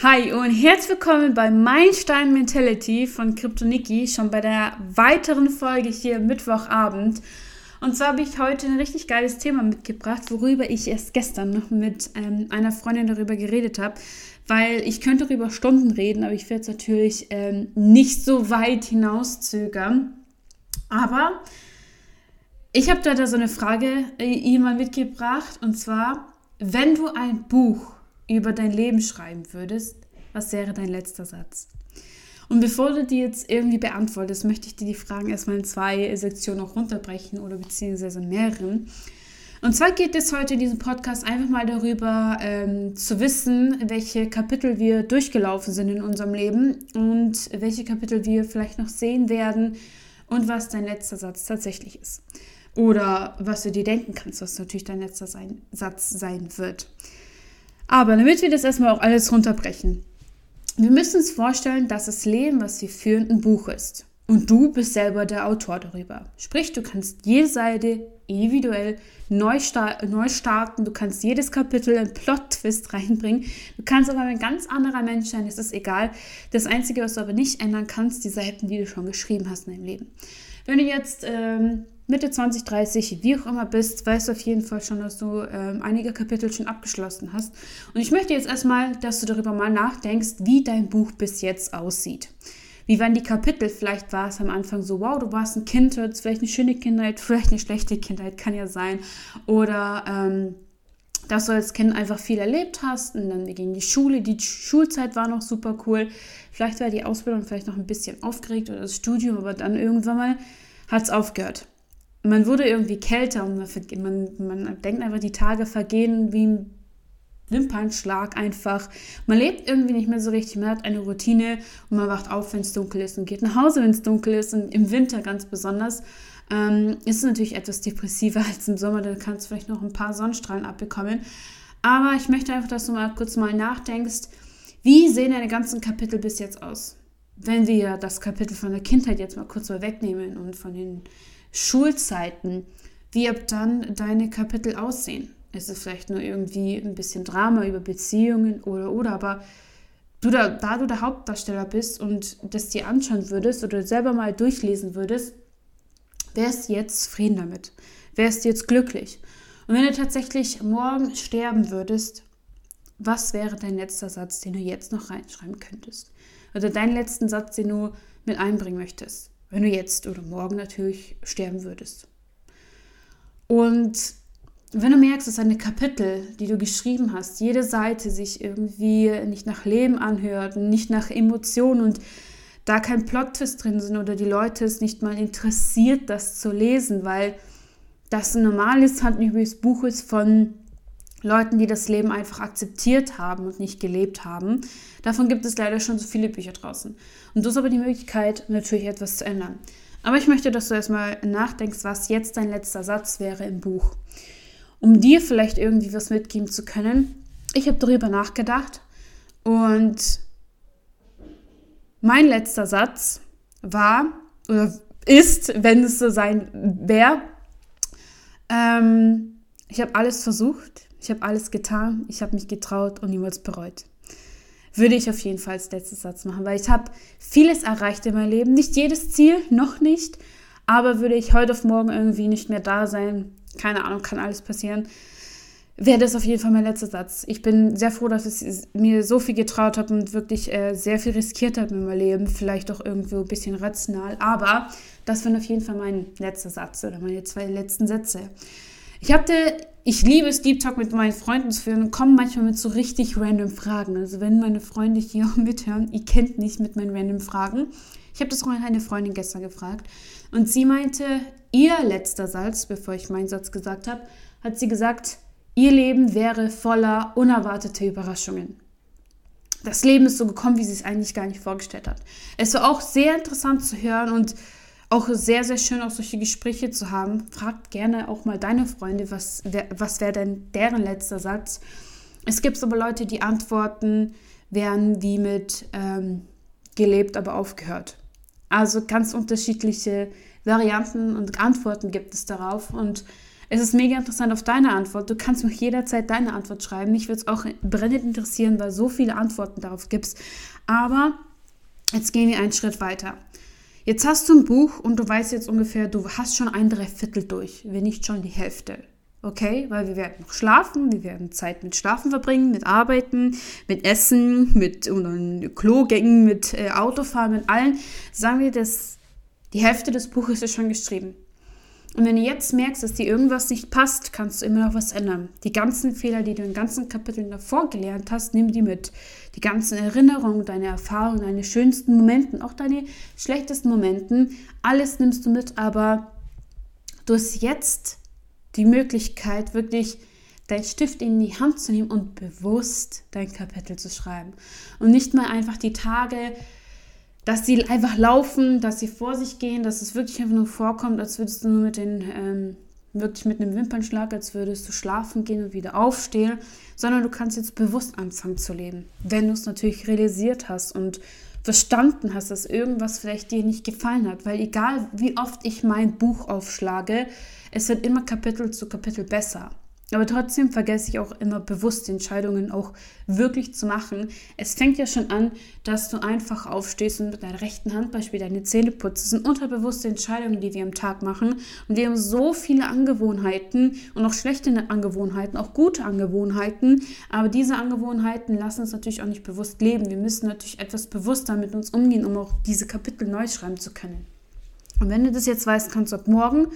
Hi und herzlich willkommen bei Meilenstein Mentality von Kryptoniki, schon bei der weiteren Folge hier Mittwochabend. Und zwar habe ich heute ein richtig geiles Thema mitgebracht, worüber ich erst gestern noch mit ähm, einer Freundin darüber geredet habe, weil ich könnte darüber Stunden reden, aber ich werde es natürlich ähm, nicht so weit hinauszögern. Aber ich habe da so eine Frage äh, jemand mitgebracht und zwar, wenn du ein Buch über dein Leben schreiben würdest, was wäre dein letzter Satz? Und bevor du die jetzt irgendwie beantwortest, möchte ich dir die Fragen erstmal in zwei Sektionen noch runterbrechen oder beziehungsweise mehreren. Und zwar geht es heute in diesem Podcast einfach mal darüber, ähm, zu wissen, welche Kapitel wir durchgelaufen sind in unserem Leben und welche Kapitel wir vielleicht noch sehen werden und was dein letzter Satz tatsächlich ist. Oder was du dir denken kannst, was natürlich dein letzter sein, Satz sein wird. Aber damit wir das erstmal auch alles runterbrechen. Wir müssen uns vorstellen, dass das Leben, was wir führen, ein Buch ist. Und du bist selber der Autor darüber. Sprich, du kannst jede Seite individuell neu, star neu starten. Du kannst jedes Kapitel einen Plot-Twist reinbringen. Du kannst aber ein ganz anderer Mensch sein, es ist egal. Das Einzige, was du aber nicht ändern kannst, die Seiten, die du schon geschrieben hast in deinem Leben. Wenn du jetzt ähm, Mitte 20, 30, wie auch immer bist, weißt du auf jeden Fall schon, dass du ähm, einige Kapitel schon abgeschlossen hast. Und ich möchte jetzt erstmal, dass du darüber mal nachdenkst, wie dein Buch bis jetzt aussieht. Wie waren die Kapitel? Vielleicht war es am Anfang so, wow, du warst ein Kind, du hattest vielleicht eine schöne Kindheit, vielleicht eine schlechte Kindheit, kann ja sein. Oder ähm, dass du als Kind einfach viel erlebt hast und dann ging die Schule, die Schulzeit war noch super cool. Vielleicht war die Ausbildung vielleicht noch ein bisschen aufgeregt oder das Studium, aber dann irgendwann mal hat es aufgehört man wurde irgendwie kälter und man, man, man denkt einfach, die Tage vergehen wie ein Wimpernschlag einfach. Man lebt irgendwie nicht mehr so richtig, man hat eine Routine und man wacht auf, wenn es dunkel ist und geht nach Hause, wenn es dunkel ist und im Winter ganz besonders. Ähm, ist es natürlich etwas depressiver als im Sommer, da kannst du vielleicht noch ein paar Sonnenstrahlen abbekommen. Aber ich möchte einfach, dass du mal kurz mal nachdenkst, wie sehen deine ganzen Kapitel bis jetzt aus? Wenn wir das Kapitel von der Kindheit jetzt mal kurz mal wegnehmen und von den Schulzeiten, wie ab dann deine Kapitel aussehen. Es ist vielleicht nur irgendwie ein bisschen Drama über Beziehungen oder oder, aber du da, da du der Hauptdarsteller bist und das dir anschauen würdest oder selber mal durchlesen würdest, wärst du jetzt zufrieden damit? Wärst du jetzt glücklich? Und wenn du tatsächlich morgen sterben würdest, was wäre dein letzter Satz, den du jetzt noch reinschreiben könntest? Oder deinen letzten Satz, den du mit einbringen möchtest? Wenn du jetzt oder morgen natürlich sterben würdest. Und wenn du merkst, dass deine Kapitel, die du geschrieben hast, jede Seite sich irgendwie nicht nach Leben anhört, nicht nach Emotionen und da kein Plot-Twist drin sind oder die Leute es nicht mal interessiert, das zu lesen, weil das ein normales Handbuch Buch ist von Leuten, die das Leben einfach akzeptiert haben und nicht gelebt haben. Davon gibt es leider schon so viele Bücher draußen. Und du hast aber die Möglichkeit, natürlich etwas zu ändern. Aber ich möchte, dass du erstmal nachdenkst, was jetzt dein letzter Satz wäre im Buch. Um dir vielleicht irgendwie was mitgeben zu können. Ich habe darüber nachgedacht und mein letzter Satz war oder ist, wenn es so sein wäre, ähm, ich habe alles versucht, ich habe alles getan, ich habe mich getraut und niemals bereut. Würde ich auf jeden Fall als letzten Satz machen, weil ich habe vieles erreicht in meinem Leben. Nicht jedes Ziel, noch nicht. Aber würde ich heute auf morgen irgendwie nicht mehr da sein, keine Ahnung, kann alles passieren, wäre das auf jeden Fall mein letzter Satz. Ich bin sehr froh, dass ich mir so viel getraut habe und wirklich äh, sehr viel riskiert habe in meinem Leben. Vielleicht auch irgendwo ein bisschen rational. Aber das wäre auf jeden Fall mein letzter Satz oder meine zwei letzten Sätze. Ich hatte, ich liebe es, Deep Talk mit meinen Freunden zu führen und komme manchmal mit so richtig random Fragen. Also wenn meine Freunde hier mithören, ihr kennt nicht mit meinen random Fragen. Ich habe das auch eine Freundin gestern gefragt und sie meinte, ihr letzter Satz, bevor ich meinen Satz gesagt habe, hat sie gesagt, ihr Leben wäre voller unerwarteter Überraschungen. Das Leben ist so gekommen, wie sie es eigentlich gar nicht vorgestellt hat. Es war auch sehr interessant zu hören und auch sehr, sehr schön, auch solche Gespräche zu haben. Fragt gerne auch mal deine Freunde, was, was wäre denn deren letzter Satz. Es gibt aber Leute, die antworten, werden wie mit ähm, gelebt, aber aufgehört. Also ganz unterschiedliche Varianten und Antworten gibt es darauf. Und Es ist mega interessant auf deine Antwort. Du kannst mir jederzeit deine Antwort schreiben. Mich würde es auch brennend interessieren, weil so viele Antworten darauf gibt. Aber jetzt gehen wir einen Schritt weiter. Jetzt hast du ein Buch und du weißt jetzt ungefähr, du hast schon ein Dreiviertel durch, wenn nicht schon die Hälfte. Okay, weil wir werden noch schlafen, wir werden Zeit mit Schlafen verbringen, mit Arbeiten, mit Essen, mit und Klogängen, mit äh, Autofahren, mit allen. Sagen wir, dass die Hälfte des Buches ist schon geschrieben. Und wenn du jetzt merkst, dass dir irgendwas nicht passt, kannst du immer noch was ändern. Die ganzen Fehler, die du in ganzen Kapiteln davor gelernt hast, nimm die mit. Die ganzen Erinnerungen, deine Erfahrungen, deine schönsten Momente, auch deine schlechtesten Momente, alles nimmst du mit, aber du hast jetzt die Möglichkeit, wirklich deinen Stift in die Hand zu nehmen und bewusst dein Kapitel zu schreiben. Und nicht mal einfach die Tage dass sie einfach laufen, dass sie vor sich gehen, dass es wirklich einfach nur vorkommt, als würdest du nur mit den, ähm, wirklich mit einem Wimpernschlag, als würdest du schlafen gehen und wieder aufstehen, sondern du kannst jetzt bewusst anfangen zu leben. Wenn du es natürlich realisiert hast und verstanden hast, dass irgendwas vielleicht dir nicht gefallen hat, weil egal wie oft ich mein Buch aufschlage, es wird immer Kapitel zu Kapitel besser. Aber trotzdem vergesse ich auch immer bewusst Entscheidungen auch wirklich zu machen. Es fängt ja schon an, dass du einfach aufstehst und mit deiner rechten Hand beispielsweise deine Zähne putzt. Das sind unterbewusste Entscheidungen, die wir am Tag machen. Und wir haben so viele Angewohnheiten und auch schlechte Angewohnheiten, auch gute Angewohnheiten. Aber diese Angewohnheiten lassen uns natürlich auch nicht bewusst leben. Wir müssen natürlich etwas bewusster mit uns umgehen, um auch diese Kapitel neu schreiben zu können. Und wenn du das jetzt weißt, kannst du ab morgen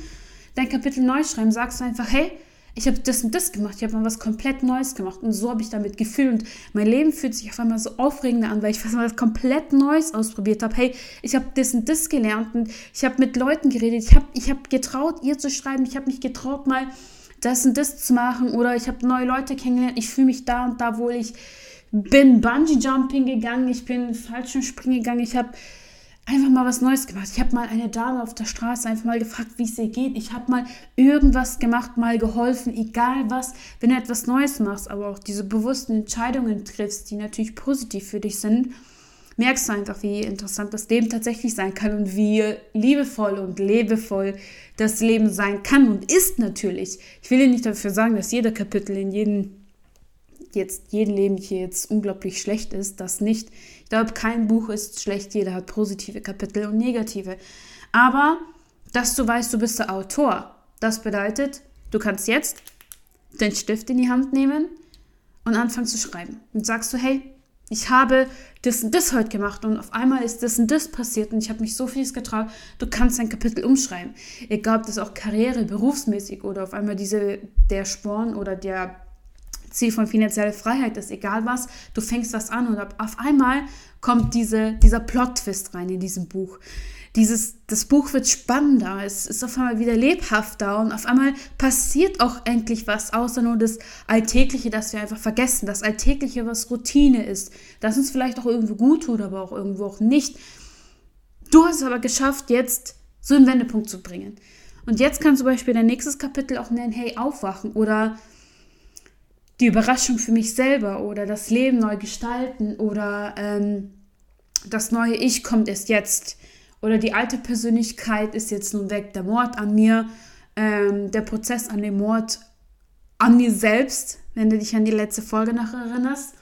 dein Kapitel neu schreiben. Sagst du einfach, hey, ich habe das und das gemacht, ich habe mal was komplett Neues gemacht. Und so habe ich damit gefühlt. Und mein Leben fühlt sich auf einmal so aufregender an, weil ich was mal komplett Neues ausprobiert habe. Hey, ich habe das und das gelernt. Und ich habe mit Leuten geredet, ich habe ich hab getraut, ihr zu schreiben, ich habe mich getraut, mal das und das zu machen. Oder ich habe neue Leute kennengelernt, ich fühle mich da und da wohl, ich bin Bungee Jumping gegangen, ich bin Fallschirmspringen gegangen, ich habe einfach mal was Neues gemacht. Ich habe mal eine Dame auf der Straße einfach mal gefragt, wie es ihr geht. Ich habe mal irgendwas gemacht, mal geholfen, egal was. Wenn du etwas Neues machst, aber auch diese bewussten Entscheidungen triffst, die natürlich positiv für dich sind, merkst du einfach, wie interessant das Leben tatsächlich sein kann und wie liebevoll und lebevoll das Leben sein kann und ist natürlich. Ich will dir nicht dafür sagen, dass jeder Kapitel in jedem jetzt jedem Leben hier jetzt unglaublich schlecht ist, das nicht. Ich glaube, kein Buch ist schlecht, jeder hat positive Kapitel und negative. Aber, dass du weißt, du bist der Autor, das bedeutet, du kannst jetzt den Stift in die Hand nehmen und anfangen zu schreiben. Und sagst du, hey, ich habe das und das heute gemacht und auf einmal ist das und das passiert und ich habe mich so vieles getraut. Du kannst ein Kapitel umschreiben. Egal, ob das auch Karriere, berufsmäßig oder auf einmal diese, der Sporn oder der Ziel von finanzieller Freiheit ist, egal was, du fängst was an und auf einmal kommt diese, dieser Plot-Twist rein in diesem Buch. Dieses, das Buch wird spannender, es ist auf einmal wieder lebhafter und auf einmal passiert auch endlich was, außer nur das Alltägliche, das wir einfach vergessen. Das Alltägliche, was Routine ist, das uns vielleicht auch irgendwo gut tut, aber auch irgendwo auch nicht. Du hast es aber geschafft, jetzt so einen Wendepunkt zu bringen. Und jetzt kannst du zum Beispiel dein nächstes Kapitel auch nennen, hey, aufwachen oder die Überraschung für mich selber oder das Leben neu gestalten oder ähm, das neue Ich kommt erst jetzt oder die alte Persönlichkeit ist jetzt nun weg, der Mord an mir, ähm, der Prozess an dem Mord an mir selbst, wenn du dich an die letzte Folge nach erinnerst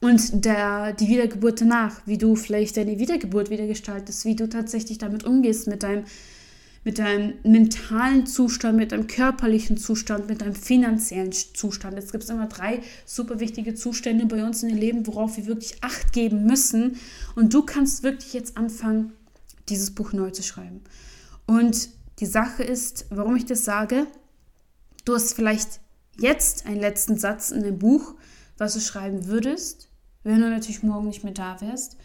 und der, die Wiedergeburt danach, wie du vielleicht deine Wiedergeburt wieder gestaltest, wie du tatsächlich damit umgehst mit deinem mit deinem mentalen Zustand, mit deinem körperlichen Zustand, mit deinem finanziellen Zustand. Es gibt immer drei super wichtige Zustände bei uns in dem Leben, worauf wir wirklich Acht geben müssen. Und du kannst wirklich jetzt anfangen, dieses Buch neu zu schreiben. Und die Sache ist, warum ich das sage, du hast vielleicht jetzt einen letzten Satz in dem Buch, was du schreiben würdest, wenn du natürlich morgen nicht mehr da wärst.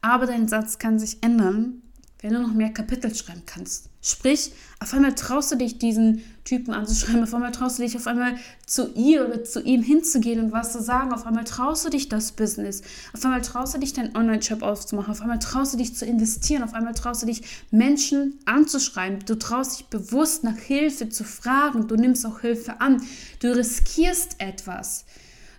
Aber dein Satz kann sich ändern, wenn du noch mehr Kapitel schreiben kannst. Sprich, auf einmal traust du dich, diesen Typen anzuschreiben, auf einmal traust du dich, auf einmal zu ihr oder zu ihm hinzugehen und was zu sagen, auf einmal traust du dich das Business, auf einmal traust du dich deinen Online-Shop aufzumachen, auf einmal traust du dich zu investieren, auf einmal traust du dich, Menschen anzuschreiben, du traust dich bewusst nach Hilfe zu fragen, du nimmst auch Hilfe an, du riskierst etwas.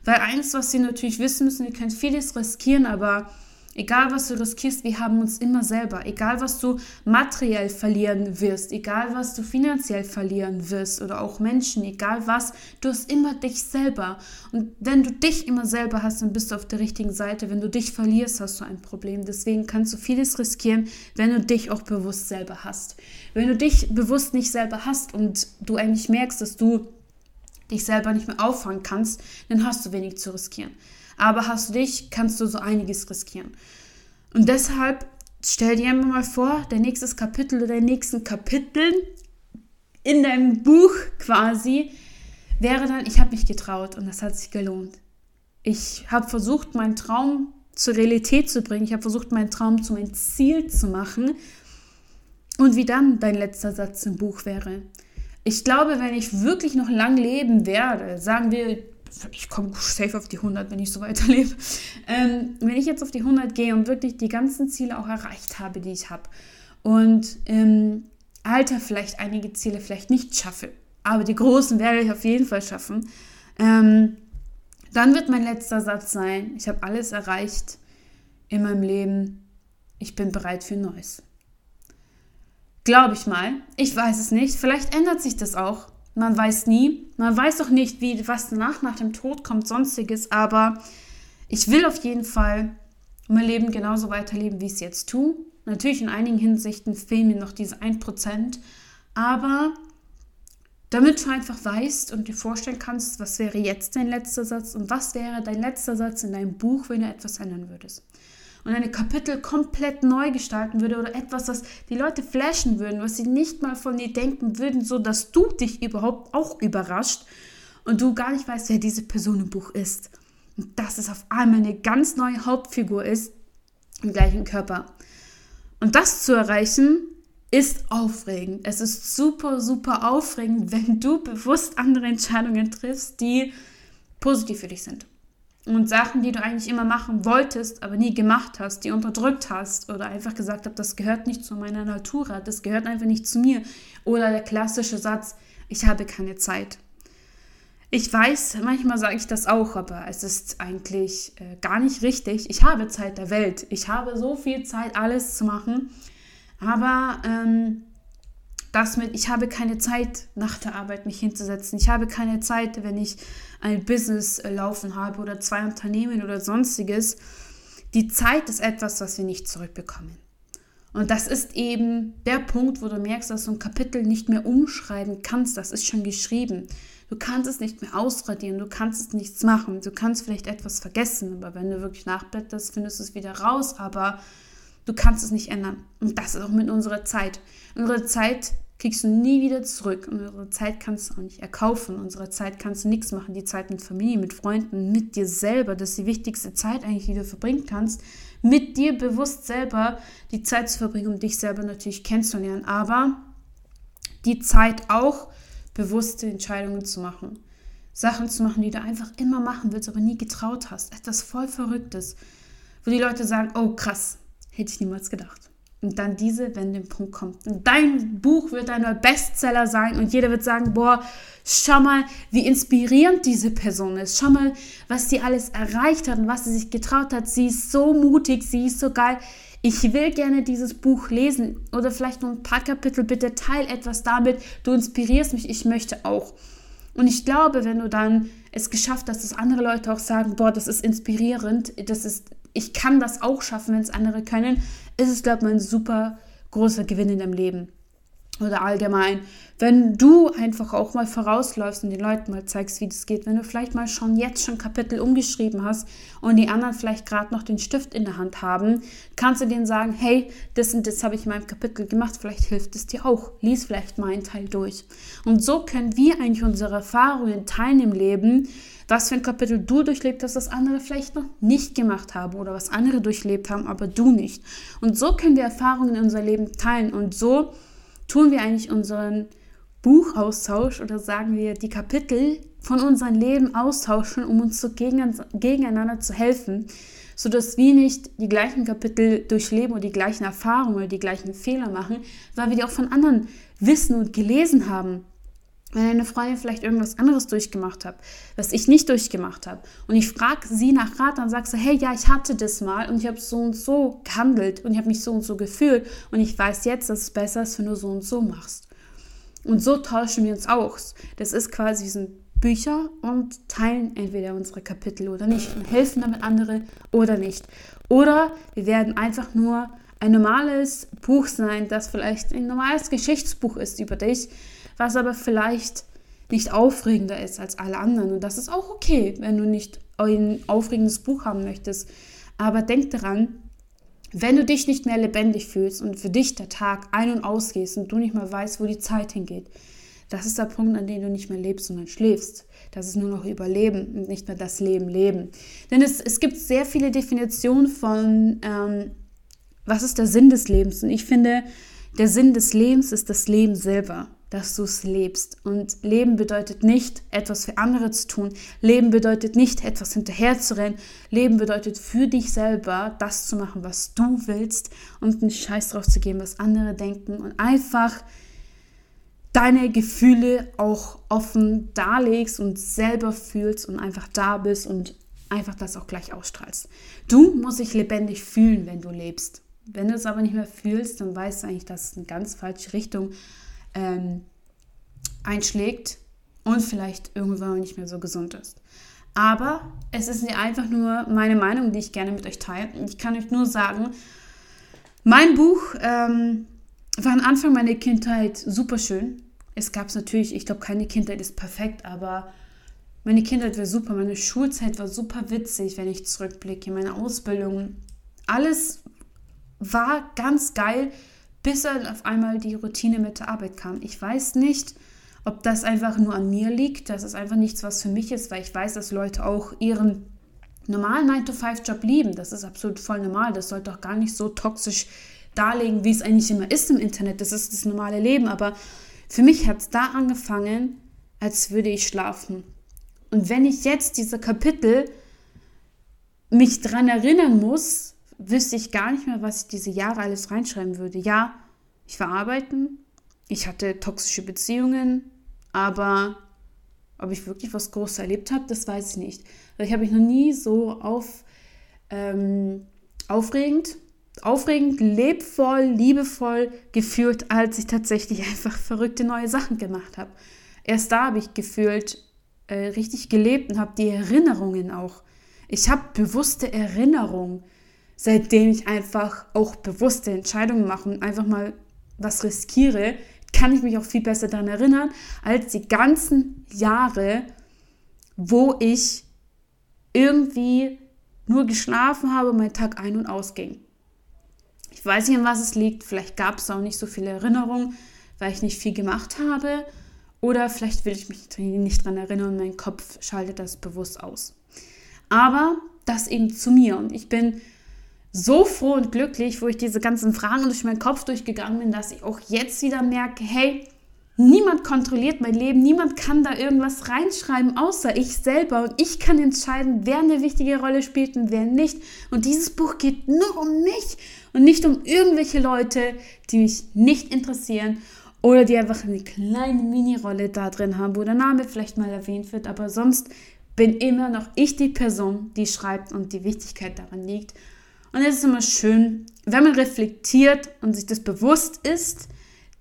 Weil eins, was sie natürlich wissen müssen, ihr könnt vieles riskieren, aber Egal was du riskierst, wir haben uns immer selber. Egal was du materiell verlieren wirst, egal was du finanziell verlieren wirst oder auch Menschen, egal was, du hast immer dich selber. Und wenn du dich immer selber hast, dann bist du auf der richtigen Seite. Wenn du dich verlierst, hast du ein Problem. Deswegen kannst du vieles riskieren, wenn du dich auch bewusst selber hast. Wenn du dich bewusst nicht selber hast und du eigentlich merkst, dass du dich selber nicht mehr auffangen kannst, dann hast du wenig zu riskieren. Aber hast du dich, kannst du so einiges riskieren. Und deshalb stell dir einfach mal vor, der nächste Kapitel oder der nächsten Kapiteln in deinem Buch quasi wäre dann, ich habe mich getraut und das hat sich gelohnt. Ich habe versucht, meinen Traum zur Realität zu bringen. Ich habe versucht, meinen Traum zu meinem Ziel zu machen. Und wie dann dein letzter Satz im Buch wäre. Ich glaube, wenn ich wirklich noch lang leben werde, sagen wir ich komme safe auf die 100, wenn ich so weiterlebe. Ähm, wenn ich jetzt auf die 100 gehe und wirklich die ganzen Ziele auch erreicht habe, die ich habe und im Alter vielleicht einige Ziele vielleicht nicht schaffe, aber die großen werde ich auf jeden Fall schaffen, ähm, dann wird mein letzter Satz sein, ich habe alles erreicht in meinem Leben, ich bin bereit für Neues. Glaube ich mal. Ich weiß es nicht. Vielleicht ändert sich das auch. Man weiß nie. Man weiß auch nicht, wie, was danach, nach dem Tod kommt, sonstiges. Aber ich will auf jeden Fall mein Leben genauso weiterleben, wie ich es jetzt tue. Natürlich in einigen Hinsichten fehlen mir noch diese 1%. Aber damit du einfach weißt und dir vorstellen kannst, was wäre jetzt dein letzter Satz und was wäre dein letzter Satz in deinem Buch, wenn du etwas ändern würdest und eine Kapitel komplett neu gestalten würde oder etwas, was die Leute flashen würden, was sie nicht mal von dir denken würden, so dass du dich überhaupt auch überrascht und du gar nicht weißt, wer diese Person im Buch ist. Und dass es auf einmal eine ganz neue Hauptfigur ist im gleichen Körper. Und das zu erreichen, ist aufregend. Es ist super, super aufregend, wenn du bewusst andere Entscheidungen triffst, die positiv für dich sind und Sachen, die du eigentlich immer machen wolltest, aber nie gemacht hast, die unterdrückt hast oder einfach gesagt hast, das gehört nicht zu meiner Natur, das gehört einfach nicht zu mir. Oder der klassische Satz, ich habe keine Zeit. Ich weiß, manchmal sage ich das auch, aber es ist eigentlich äh, gar nicht richtig. Ich habe Zeit der Welt. Ich habe so viel Zeit, alles zu machen. Aber ähm, das mit, ich habe keine Zeit nach der Arbeit mich hinzusetzen. Ich habe keine Zeit, wenn ich ein Business äh, laufen habe oder zwei Unternehmen oder sonstiges. Die Zeit ist etwas, was wir nicht zurückbekommen. Und das ist eben der Punkt, wo du merkst, dass du ein Kapitel nicht mehr umschreiben kannst. Das ist schon geschrieben. Du kannst es nicht mehr ausradieren, du kannst es nichts machen. Du kannst vielleicht etwas vergessen, aber wenn du wirklich nachblätterst, findest du es wieder raus. Aber du kannst es nicht ändern. Und das ist auch mit unserer Zeit. Unsere Zeit kriegst du nie wieder zurück. Und unsere Zeit kannst du auch nicht erkaufen. Unsere Zeit kannst du nichts machen. Die Zeit mit Familie, mit Freunden, mit dir selber, das ist die wichtigste Zeit eigentlich, die du verbringen kannst. Mit dir bewusst selber die Zeit zu verbringen, um dich selber natürlich kennenzulernen. Aber die Zeit auch bewusste Entscheidungen zu machen. Sachen zu machen, die du einfach immer machen willst, aber nie getraut hast. Etwas voll Verrücktes. Wo die Leute sagen, oh krass, hätte ich niemals gedacht und dann diese Wendepunkt kommt. Und dein Buch wird ein Bestseller sein und jeder wird sagen, boah, schau mal, wie inspirierend diese Person ist. Schau mal, was sie alles erreicht hat und was sie sich getraut hat. Sie ist so mutig, sie ist so geil. Ich will gerne dieses Buch lesen oder vielleicht nur ein paar Kapitel. Bitte teil etwas damit. Du inspirierst mich, ich möchte auch. Und ich glaube, wenn du dann es geschafft hast, dass andere Leute auch sagen, boah, das ist inspirierend, das ist ich kann das auch schaffen, wenn es andere können, ist es, glaube ich, ein super großer Gewinn in deinem Leben. Oder allgemein, wenn du einfach auch mal vorausläufst und den Leuten mal zeigst, wie das geht, wenn du vielleicht mal schon jetzt schon Kapitel umgeschrieben hast und die anderen vielleicht gerade noch den Stift in der Hand haben, kannst du denen sagen, hey, das und das habe ich in meinem Kapitel gemacht, vielleicht hilft es dir auch. Lies vielleicht mal einen Teil durch. Und so können wir eigentlich unsere Erfahrungen teilen im Leben, was für ein Kapitel du durchlebt hast, das andere vielleicht noch nicht gemacht haben oder was andere durchlebt haben, aber du nicht. Und so können wir Erfahrungen in unser Leben teilen und so tun wir eigentlich unseren Buchaustausch oder sagen wir die Kapitel von unserem Leben austauschen, um uns so gegeneinander zu helfen, sodass wir nicht die gleichen Kapitel durchleben oder die gleichen Erfahrungen oder die gleichen Fehler machen, weil wir die auch von anderen wissen und gelesen haben. Wenn eine Freundin vielleicht irgendwas anderes durchgemacht hat, was ich nicht durchgemacht habe, und ich frage sie nach Rat, dann sagst du, hey, ja, ich hatte das mal und ich habe so und so gehandelt und ich habe mich so und so gefühlt und ich weiß jetzt, dass es besser ist, wenn du so und so machst. Und so tauschen wir uns aus. Das ist quasi, wir sind Bücher und teilen entweder unsere Kapitel oder nicht und helfen damit andere oder nicht. Oder wir werden einfach nur ein normales Buch sein, das vielleicht ein normales Geschichtsbuch ist über dich, was aber vielleicht nicht aufregender ist als alle anderen. Und das ist auch okay, wenn du nicht ein aufregendes Buch haben möchtest. Aber denk daran, wenn du dich nicht mehr lebendig fühlst und für dich der Tag ein- und ausgehst und du nicht mehr weißt, wo die Zeit hingeht, das ist der Punkt, an dem du nicht mehr lebst, sondern schläfst. Das ist nur noch Überleben und nicht mehr das Leben leben. Denn es, es gibt sehr viele Definitionen von, ähm, was ist der Sinn des Lebens. Und ich finde, der Sinn des Lebens ist das Leben selber dass du es lebst. Und Leben bedeutet nicht, etwas für andere zu tun. Leben bedeutet nicht, etwas hinterherzurennen. Leben bedeutet für dich selber das zu machen, was du willst und einen Scheiß drauf zu geben, was andere denken und einfach deine Gefühle auch offen darlegst und selber fühlst und einfach da bist und einfach das auch gleich ausstrahlst. Du musst dich lebendig fühlen, wenn du lebst. Wenn du es aber nicht mehr fühlst, dann weißt du eigentlich, dass es eine ganz falsche Richtung ähm, einschlägt und vielleicht irgendwann nicht mehr so gesund ist. Aber es ist einfach nur meine Meinung, die ich gerne mit euch teile. Ich kann euch nur sagen, mein Buch ähm, war am Anfang meiner Kindheit super schön. Es gab natürlich, ich glaube, keine Kindheit ist perfekt, aber meine Kindheit war super. Meine Schulzeit war super witzig, wenn ich zurückblicke. Meine Ausbildung, alles war ganz geil bis dann auf einmal die Routine mit der Arbeit kam. Ich weiß nicht, ob das einfach nur an mir liegt. Das ist einfach nichts, was für mich ist, weil ich weiß, dass Leute auch ihren normalen 9-to-5-Job lieben. Das ist absolut voll normal. Das sollte auch gar nicht so toxisch darlegen, wie es eigentlich immer ist im Internet. Das ist das normale Leben. Aber für mich hat es da angefangen, als würde ich schlafen. Und wenn ich jetzt diese Kapitel mich daran erinnern muss, wüsste ich gar nicht mehr, was ich diese Jahre alles reinschreiben würde. Ja, ich war arbeiten, ich hatte toxische Beziehungen, aber ob ich wirklich was Großes erlebt habe, das weiß ich nicht. Ich habe mich noch nie so auf, ähm, aufregend, aufregend, lebvoll, liebevoll gefühlt, als ich tatsächlich einfach verrückte neue Sachen gemacht habe. Erst da habe ich gefühlt äh, richtig gelebt und habe die Erinnerungen auch. Ich habe bewusste Erinnerungen seitdem ich einfach auch bewusste Entscheidungen mache und einfach mal was riskiere, kann ich mich auch viel besser daran erinnern, als die ganzen Jahre, wo ich irgendwie nur geschlafen habe mein Tag ein- und ausging. Ich weiß nicht, an was es liegt. Vielleicht gab es auch nicht so viele Erinnerungen, weil ich nicht viel gemacht habe. Oder vielleicht will ich mich nicht daran erinnern und mein Kopf schaltet das bewusst aus. Aber das eben zu mir. Und ich bin so froh und glücklich, wo ich diese ganzen Fragen durch meinen Kopf durchgegangen bin, dass ich auch jetzt wieder merke, hey, niemand kontrolliert mein Leben, niemand kann da irgendwas reinschreiben, außer ich selber. Und ich kann entscheiden, wer eine wichtige Rolle spielt und wer nicht. Und dieses Buch geht nur um mich und nicht um irgendwelche Leute, die mich nicht interessieren oder die einfach eine kleine Mini-Rolle da drin haben, wo der Name vielleicht mal erwähnt wird, aber sonst bin immer noch ich die Person, die schreibt und die Wichtigkeit daran liegt. Und es ist immer schön, wenn man reflektiert und sich das bewusst ist,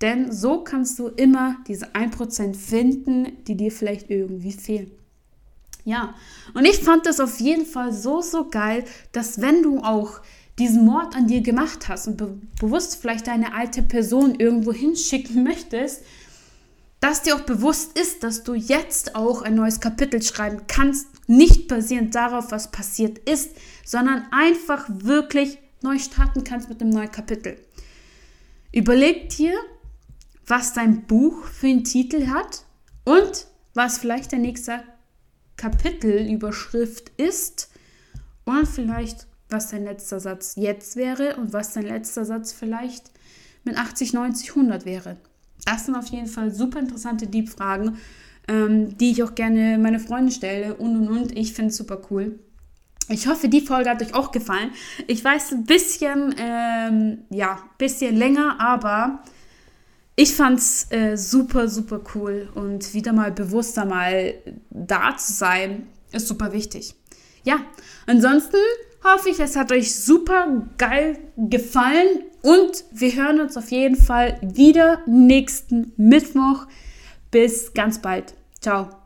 denn so kannst du immer diese 1% finden, die dir vielleicht irgendwie fehlen. Ja, und ich fand das auf jeden Fall so, so geil, dass wenn du auch diesen Mord an dir gemacht hast und be bewusst vielleicht deine alte Person irgendwo hinschicken möchtest, dass dir auch bewusst ist, dass du jetzt auch ein neues Kapitel schreiben kannst, nicht basierend darauf, was passiert ist, sondern einfach wirklich neu starten kannst mit einem neuen Kapitel. Überleg dir, was dein Buch für einen Titel hat und was vielleicht der nächste Kapitelüberschrift ist und vielleicht was dein letzter Satz jetzt wäre und was dein letzter Satz vielleicht mit 80, 90, 100 wäre. Das sind auf jeden Fall super interessante Deep-Fragen, ähm, die ich auch gerne meine Freunde stelle und und und. Ich finde es super cool. Ich hoffe, die Folge hat euch auch gefallen. Ich weiß ein bisschen, ähm, ja, bisschen länger, aber ich fand's äh, super, super cool und wieder mal bewusster mal da zu sein, ist super wichtig. Ja, ansonsten hoffe ich, es hat euch super geil gefallen und wir hören uns auf jeden Fall wieder nächsten Mittwoch. Bis ganz bald. Ciao.